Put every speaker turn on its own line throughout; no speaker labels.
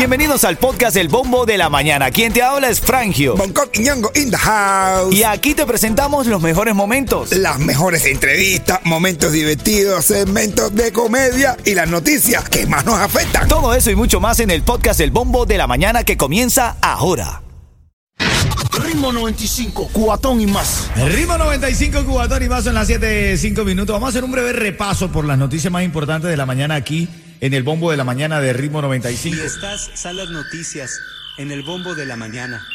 Bienvenidos al podcast El Bombo de la Mañana. Quien te habla es Frangio.
Bangkok y Ñongo in the house.
Y aquí te presentamos los mejores momentos.
Las mejores entrevistas, momentos divertidos, segmentos de comedia y las noticias que más nos afectan.
Todo eso y mucho más en el podcast El Bombo de la Mañana que comienza ahora.
Ritmo 95, cuatón y más.
Ritmo 95, Cubatón y más son las 7, 5 minutos. Vamos a hacer un breve repaso por las noticias más importantes de la mañana aquí en el bombo de la mañana de Ritmo 95.
Y estas son las noticias en el bombo de la mañana.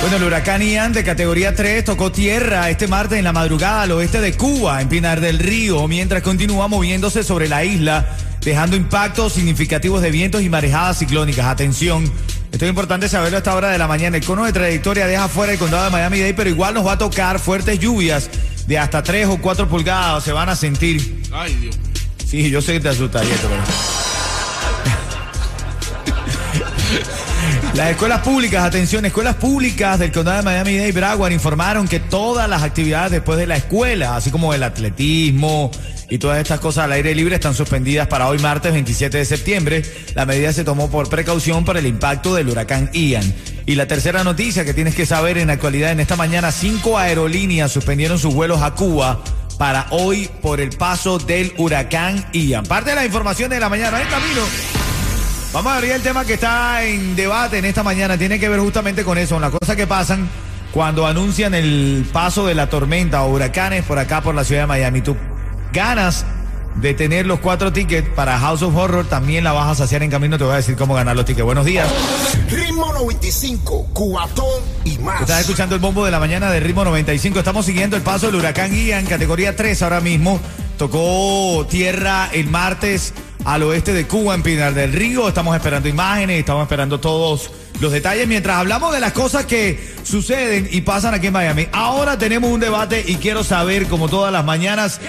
Bueno, el huracán Ian de categoría 3 tocó tierra este martes en la madrugada al oeste de Cuba, en Pinar del Río, mientras continúa moviéndose sobre la isla, dejando impactos significativos de vientos y marejadas ciclónicas. Atención, esto es importante saberlo a esta hora de la mañana. El cono de trayectoria deja fuera el condado de Miami-Dade, pero igual nos va a tocar fuertes lluvias de hasta 3 o 4 pulgadas, se van a sentir.
Ay, Dios.
Sí, yo sé que te asusta, Yeto, pero... Las escuelas públicas, atención, escuelas públicas del condado de Miami-Dade y Broward informaron que todas las actividades después de la escuela, así como el atletismo y todas estas cosas al aire libre, están suspendidas para hoy martes 27 de septiembre. La medida se tomó por precaución por el impacto del huracán Ian. Y la tercera noticia que tienes que saber en la actualidad, en esta mañana, cinco aerolíneas suspendieron sus vuelos a Cuba para hoy por el paso del huracán Ian. Parte de la información de la mañana en camino. Vamos a abrir el tema que está en debate en esta mañana. Tiene que ver justamente con eso, las cosas que pasan cuando anuncian el paso de la tormenta o huracanes por acá por la ciudad de Miami. Tú ganas de tener los cuatro tickets para House of Horror, también la vas a saciar en camino. Te voy a decir cómo ganar los tickets. Buenos días.
Ritmo 95, cuatón y más.
Estás escuchando el bombo de la mañana de ritmo 95. Estamos siguiendo el paso del huracán Ian, categoría 3 ahora mismo. Tocó tierra el martes al oeste de Cuba, en Pinar del Río. Estamos esperando imágenes, estamos esperando todos los detalles mientras hablamos de las cosas que suceden y pasan aquí en Miami. Ahora tenemos un debate y quiero saber, como todas las mañanas,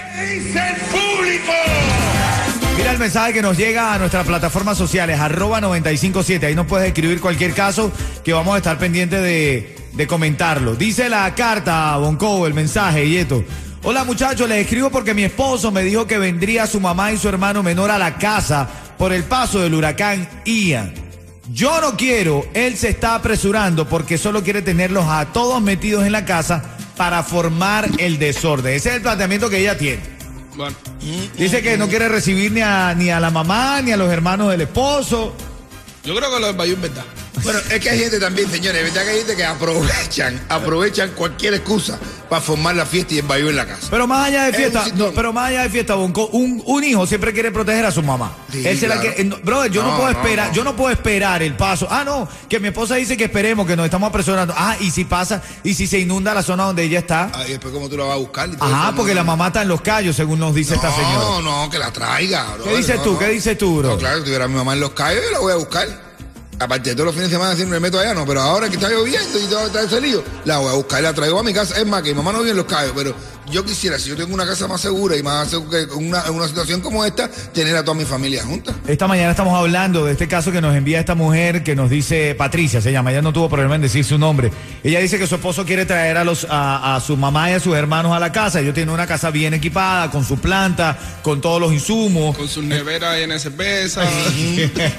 Mira el mensaje que nos llega a nuestras plataformas sociales, arroba 957. Ahí nos puedes escribir cualquier caso que vamos a estar pendientes de, de comentarlo. Dice la carta, Bonco, el mensaje, Yeto. Hola muchachos, les escribo porque mi esposo me dijo que vendría su mamá y su hermano menor a la casa por el paso del huracán Ian. Yo no quiero, él se está apresurando porque solo quiere tenerlos a todos metidos en la casa para formar el desorden. Ese es el planteamiento que ella tiene.
Bueno,
Dice que no quiere recibir ni a, ni a la mamá, ni a los hermanos del esposo.
yo creo que lo Bayou es verdad.
Bueno, es que hay gente también, señores, ¿verdad que hay gente que aprovechan, aprovechan cualquier excusa para formar la fiesta y baile en la casa?
Pero más allá de
Es
fiesta,
un sitio-
no, pero más allá de fiesta, Bonco, un, un hijo siempre quiere proteger a su mamá.
Sí,
Él se la que- no, brother, yo no,
No,
puedo esperar, yo no puedo esperar el paso. Ah, no, que mi esposa dice que esperemos, que nos estamos apresurando. Ah, y si pasa, y si se inunda la zona donde ella está.
Ay, después cómo tú la vas a buscar. y
Ajá, porque la mamá está en los callos, según nos dice esta señora.
No, no, que la traiga.
¿Qué
brother,
dices
no,
tú? ¿Qué dices tú, bro?
No, claro, si tuviera a mi mamá en los callos, yo la voy a buscar. Aparte de todos los fines de semana siempre me meto allá, no, pero ahora que está lloviendo y todo está ese lío, la voy a buscar y la traigo a mi casa. Es más, que mi mamá no vive en los callos, pero yo quisiera, si yo tengo una casa más segura y más segura que una, en una situación como esta, tener a toda mi familia junta.
Esta mañana estamos hablando de este caso que nos envía esta mujer que nos dice, Patricia se llama, ella no tuvo problema en decir su nombre. Ella dice que su esposo quiere traer a, los, a, a su mamá y a sus hermanos a la casa. Ellos tienen una casa bien equipada, con su planta, con todos los insumos.
Con sus neveras llenas de cerveza.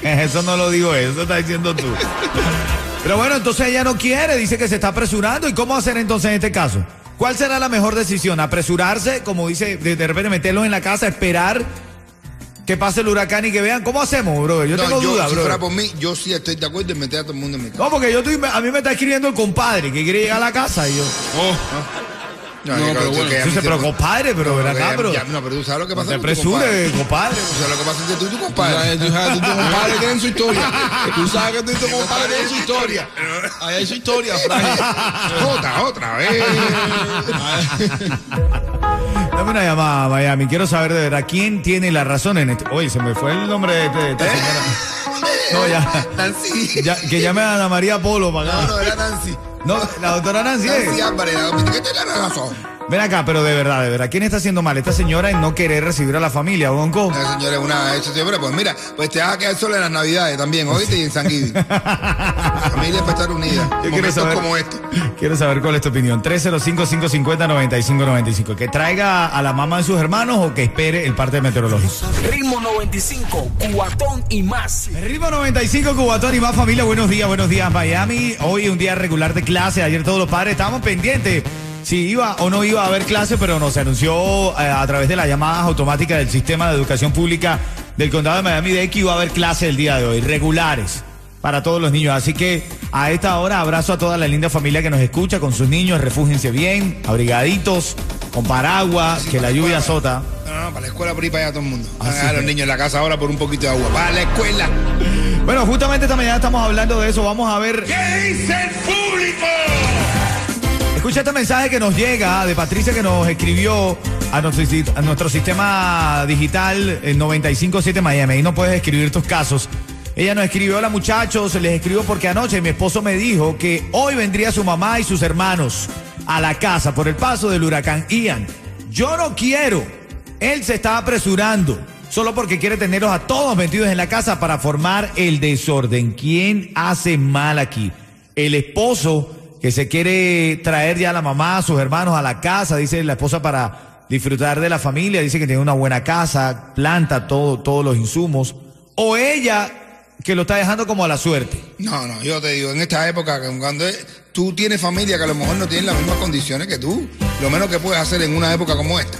eso no lo digo eso, está diciendo tú. Pero bueno, entonces ella no quiere, dice que se está apresurando. ¿Y cómo hacer entonces en este caso? ¿Cuál será la mejor decisión? ¿Apresurarse, como dice, de, repente meterlos en la casa, esperar que pase el huracán y que vean? ¿Cómo hacemos, bro? Yo
No,
tengo
yo,
dudas,
si
bro.
fuera por mí, yo sí estoy de acuerdo en meter a todo el mundo en mi casa.
No, porque yo estoy, a mí me está escribiendo el compadre que quiere llegar a la casa y yo.
Oh,
No,
No, pero
que
bueno.
Dice,
me-
pero compadre, pero ven
que
acá,
ya- no, pero tú sabes lo que
No
pasa
te
tu compadre. Tú sabes lo que pasa entre tú y tu compadre.
tú sabes, tú, tu compadre tienen su historia. Tú sabes que tú y tu compadre tienen su historia. Ahí hay su historia, Frank.
Otra, otra vez.
Dame una llamada a Miami. Quiero saber de verdad quién tiene la razón en esto. Oye, se me fue el nombre de, de esta señora. No, ya.
Nancy.
ya que llame a Ana María Polo para
No,
acá.
no, era Nancy.
No, la doctora Nancy.
Nancy Álvarez, la ¿qué te la razón?
Ven acá, pero de verdad, de verdad, ¿quién está haciendo mal? Esta señora en no querer recibir a la familia, Bonco.
La señora es una hecha siempre, pues mira, pues te vas a quedar sola en las navidades también, oíste, y en San Guidi. La familia para estar unida.
Yo quiero saber,
como este.
quiero saber cuál es tu opinión. 305-550-9595. ¿Que traiga a la mamá de sus hermanos o que espere el parte meteorológico?
Ritmo 95, cuatón y más.
El ritmo 95, Cubatón y más familia. Buenos días, buenos días, Miami. Hoy un día regular de clase. Ayer todos los padres estábamos pendientes si iba o no iba a haber clase, pero nos anunció eh, a través de las llamadas automáticas del sistema de educación pública del condado de Miami-Dade que iba a haber clase el día de hoy, regulares para todos los niños. Así que a esta hora abrazo a toda la linda familia que nos escucha con sus niños. Refúgense bien, abrigaditos, con paraguas, que la lluvia azota.
No, no, para la escuela por ahí para allá todo el mundo. A los niños en la casa ahora por un poquito de agua. Para la escuela.
Bueno, justamente esta mañana estamos hablando de eso. Vamos a ver.
¿Qué dice el público?
Escucha este mensaje que nos llega de Patricia que nos escribió a nuestro, sistema digital en 957 Miami. Ahí no puedes escribir tus casos. Ella nos escribió, hola muchachos, les escribo porque anoche mi esposo me dijo que hoy vendría su mamá y sus hermanos a la casa por el paso del huracán Ian. Yo no quiero. Él se está apresurando solo porque quiere tenerlos a todos metidos en la casa para formar el desorden. ¿Quién hace mal aquí? El esposo que se quiere traer ya a la mamá, a sus hermanos a la casa, dice la esposa para disfrutar de la familia, dice que tiene una buena casa, planta todo, todos los insumos, o ella que lo está dejando como a la suerte.
No, no, yo te digo, en esta época, cuando tú tienes familia que a lo mejor no tienen las mismas condiciones que tú, lo menos que puedes hacer en una época como esta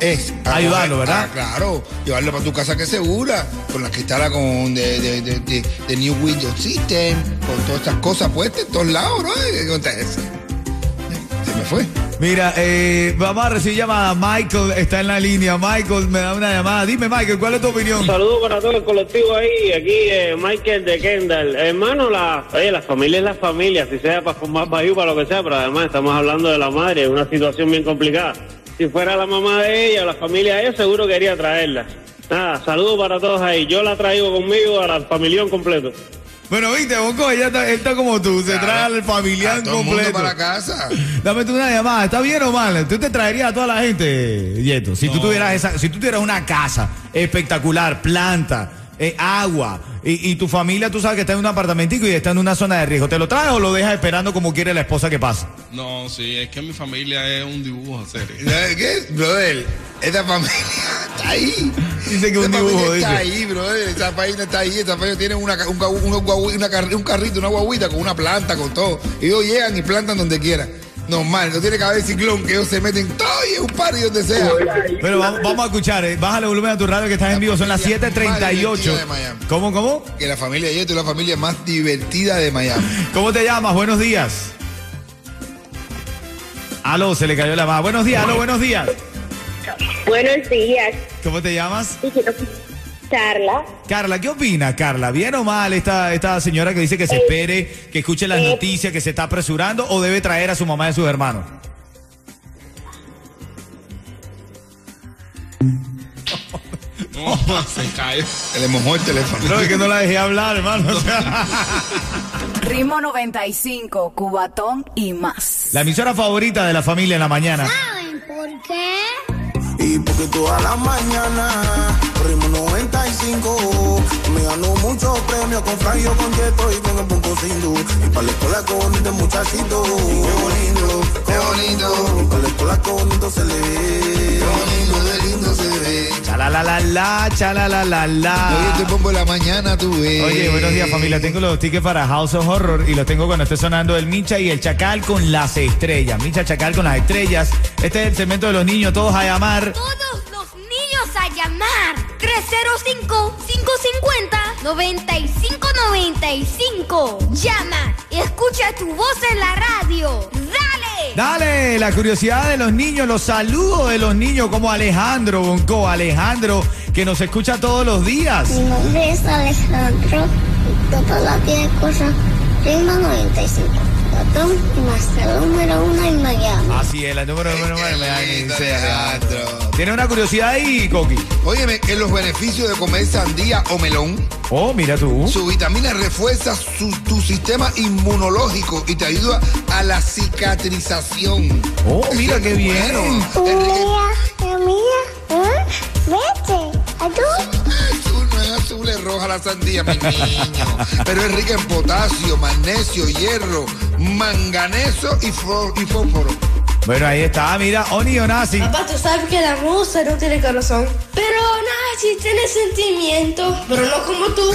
es
Ayudarlo, ¿verdad?
Ah, claro, llevarlo para tu casa que es segura, con la que instala con de, de, de, de- de New Windows System, con todas estas cosas puestas en todos lados, ¿no? Se me fue.
Mira, eh, vamos a recibir llamada. Michael está en la línea. Michael me da una llamada. Dime, Michael, ¿cuál es tu opinión?
Un saludo para todo el colectivo ahí, aquí eh, Michael de Kendall. Hermano, la, oye, la familia es la familia, si sea para formar país, para lo que sea, pero además estamos hablando de la madre, es una situación bien complicada. Si fuera la mamá de ella o la familia de ella, seguro quería traerla. Nada, saludos para todos ahí. Yo la traigo conmigo a la familión completo.
Bueno, viste, Bonco, ella está, él está como tú, se trae al familiar
A todo el mundo
completo.
para la casa.
Dame tú una llamada, ¿está bien o mal? ¿Tú te traerías a toda la gente, Yeto? Si tú
No.
tuvieras esa, si tú tuvieras una casa espectacular, planta, eh, agua, y, y tu familia, tú sabes que está en un apartamentico y está en una zona de riesgo, ¿te lo traes o lo dejas esperando como quiere la esposa que pase?
No, sí, es que mi familia es un dibujo serio.
¿Sabes ¿Qué? Brother, esta familia está ahí.
Dice que un
Esta
dibujo,
familia Está
dice.
ahí, brother. Esa familia está ahí. Esa familia tiene una, un, una un carrito, una guaguita con una planta, con todo. Ellos llegan y plantan donde quieran. Normal, no tiene que haber ciclón, que ellos se meten todo y un party donde sea.
Pero vamos, vamos a escuchar, eh, bájale el volumen a tu radio que estás en vivo, son las
familia más
7.38.
divertida de Miami.
¿Cómo, cómo?
Que la familia de Yeto es la familia más divertida de Miami.
¿Cómo te llamas? Buenos días. Aló, se le cayó la mano. Buenos días, aló, buenos días.
Buenos días,
¿Cómo te llamas?
Carla.
Carla, ¿qué opinas, Carla? ¿Bien o mal esta, esta señora que dice que se espere, que escuche las
eh.
noticias, que se está apresurando o debe traer a su mamá y a sus hermanos?
No, se cae.
Se le mojó el teléfono.
No, es que no la dejé hablar, hermano. o sea.
Ritmo 95, Cubatón y más.
la emisora favorita de la familia en la mañana.
¿Saben por qué?
Y porque toda la mañana 95 Me ganó muchos premios con Frangio, con Yeto y con el Punco Sindu Y para la escuela con este muchachito Qué bonito,
Qué bonito,
Y para la escuela con bonito se le ve
qué bonito, qué lindo se ve.
Chala la la la, chala la la
Hoy
la.
te pongo la mañana, tú ves.
Oye, buenos días familia. Tengo los tickets para House of Horror y los tengo cuando esté sonando el Micha y el Chacal con las estrellas. Micha Chacal con las estrellas. Este es el segmento de los niños, todos a llamar.
Todos 305-550-9595. Llama y escucha tu voz en la radio. ¡Dale!
Dale, la curiosidad de los niños, los saludos de los niños, como Alejandro Bonco, Alejandro, que nos escucha todos los días.
Mi nombre es Alejandro y todas las tiene. Ritmo 95. Cubatón y más el número uno en Miami.
Así es, la número uno en Miami,
lindo,
dice Alejandro.
Alejandro.
¿Tiene una curiosidad ahí, Coqui?
Óyeme, en los beneficios de comer sandía o melón,
Oh, mira tú.
su vitamina refuerza su- tu sistema inmunológico y te ayuda a la cicatrización.
Oh, mira qué bien.
bueno. Enrique, roja la sandía, mi niño. Pero es rica en potasio, magnesio, hierro, manganeso y, y fósforo.
Bueno, ahí está, mira, Oni Onasi.
Papá, tú sabes que la musa no tiene corazón. Pero sí tiene sentimientos, pero no como tú.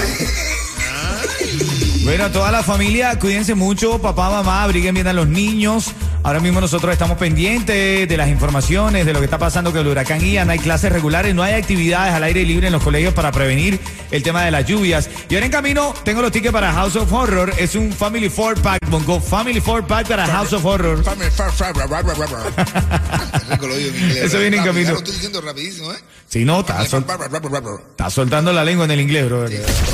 Bueno, toda la familia, cuídense mucho, papá, mamá, abriguen bien a los niños. Ahora mismo nosotros estamos pendientes de las informaciones, de lo que está pasando con el huracán Ian. Hay clases regulares, no hay actividades al aire libre en los colegios para prevenir el tema de las lluvias. Y ahora en camino tengo los tickets para House of Horror. Es un Family Four Pack, Bongo Family Four Pack para House of Horror. Eso viene en camino.
Lo estoy diciendo rapidísimo, ¿eh?
Si no, está, sol- está soltando la lengua en el inglés, bro.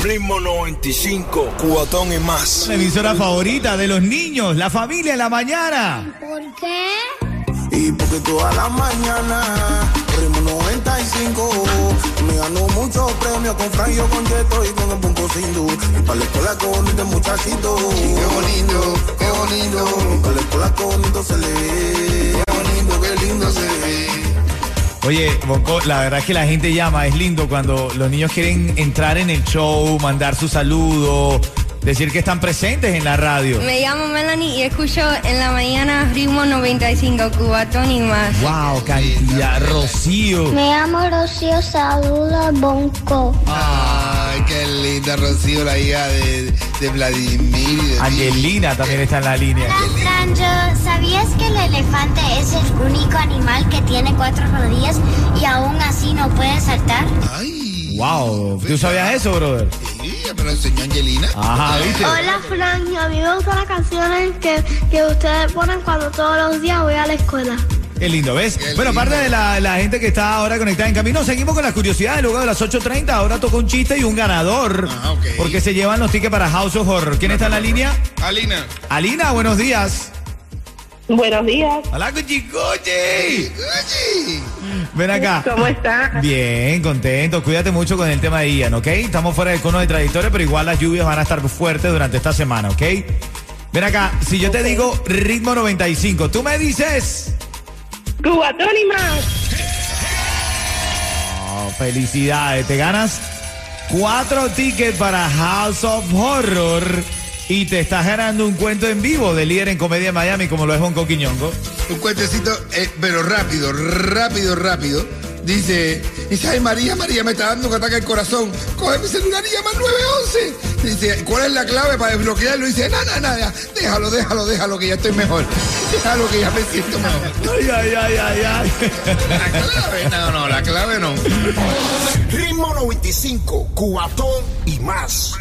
Ritmo 95, cubatón y más.
La emisora favorita de los niños, la familia en la mañana.
¿Por qué?
Y porque toda la mañana Ritmo 95 Me ganó muchos premios con Franjo, con Yeto y con el Punco Y para la escuela con este muchachito.
Qué bonito, qué bonito,
Para la escuela con bonito se le ve.
Qué bonito, qué lindo se ve.
Oye, Bonco, la verdad es que la gente llama, es lindo cuando los niños quieren entrar en el show, mandar su saludo, decir que están presentes en la radio.
Me llamo Melanie y escucho en la mañana ritmo 95, cubatón y más.
Wow, cantidad, Rocío.
Me llamo Rocío, saluda Bonco.
Ay, qué linda Rocío, la hija de, de Vladimir de
Angelina también está en la línea.
Franjo, ¿sabías que el elefante es el único animal que tiene cuatro rodillas y aún así no puede saltar?
Ay.
Wow, ¿tú sabías eso, brother?
Sí, lo enseñó Angelina.
Ajá, ¿viste?
Hola Frank, a mí me gustan las canciones que, que ustedes ponen cuando todos los días voy a la escuela.
Qué lindo, ¿ves?
Qué
Bueno,
lindo.
aparte de la, la gente que está ahora conectada en camino, seguimos con las curiosidades. Luego de las 8.30, ahora toca un chiste y un ganador.
Ah, ok.
Porque se llevan los tickets para House of Horror. ¿Quién está en la línea?
Alina.
Alina, buenos días.
Buenos días,
Hola, Cuchicuchi. Ven acá.
¿cómo está?
Bien, contento. Cuídate mucho con el tema de Ian, ¿ok? Estamos fuera del cono de trayectoria, pero igual las lluvias van a estar fuertes durante esta semana, ¿ok? Ven acá, si yo te digo ritmo 95, tú me dices...
Cubatón y más.
Oh, felicidades, te ganas cuatro tickets para House of Horror y te estás ganando un cuento en vivo de líder en comedia en Miami como lo es Bonco Quiñongo.
Un cuentecito, eh, pero rápido, rápido, rápido. Dice, dice, ay María, María, me está dando un ataque al corazón. Coge mi celular y llama al 911. Dice, ¿cuál es la clave para desbloquearlo? Dice, nada, nada, déjalo, déjalo, déjalo, que ya estoy mejor. Déjalo, que ya me siento mejor.
Ay, ay, ay, ay, ay.
La clave, no, no, la clave no.
Ritmo 95, cubatón y más.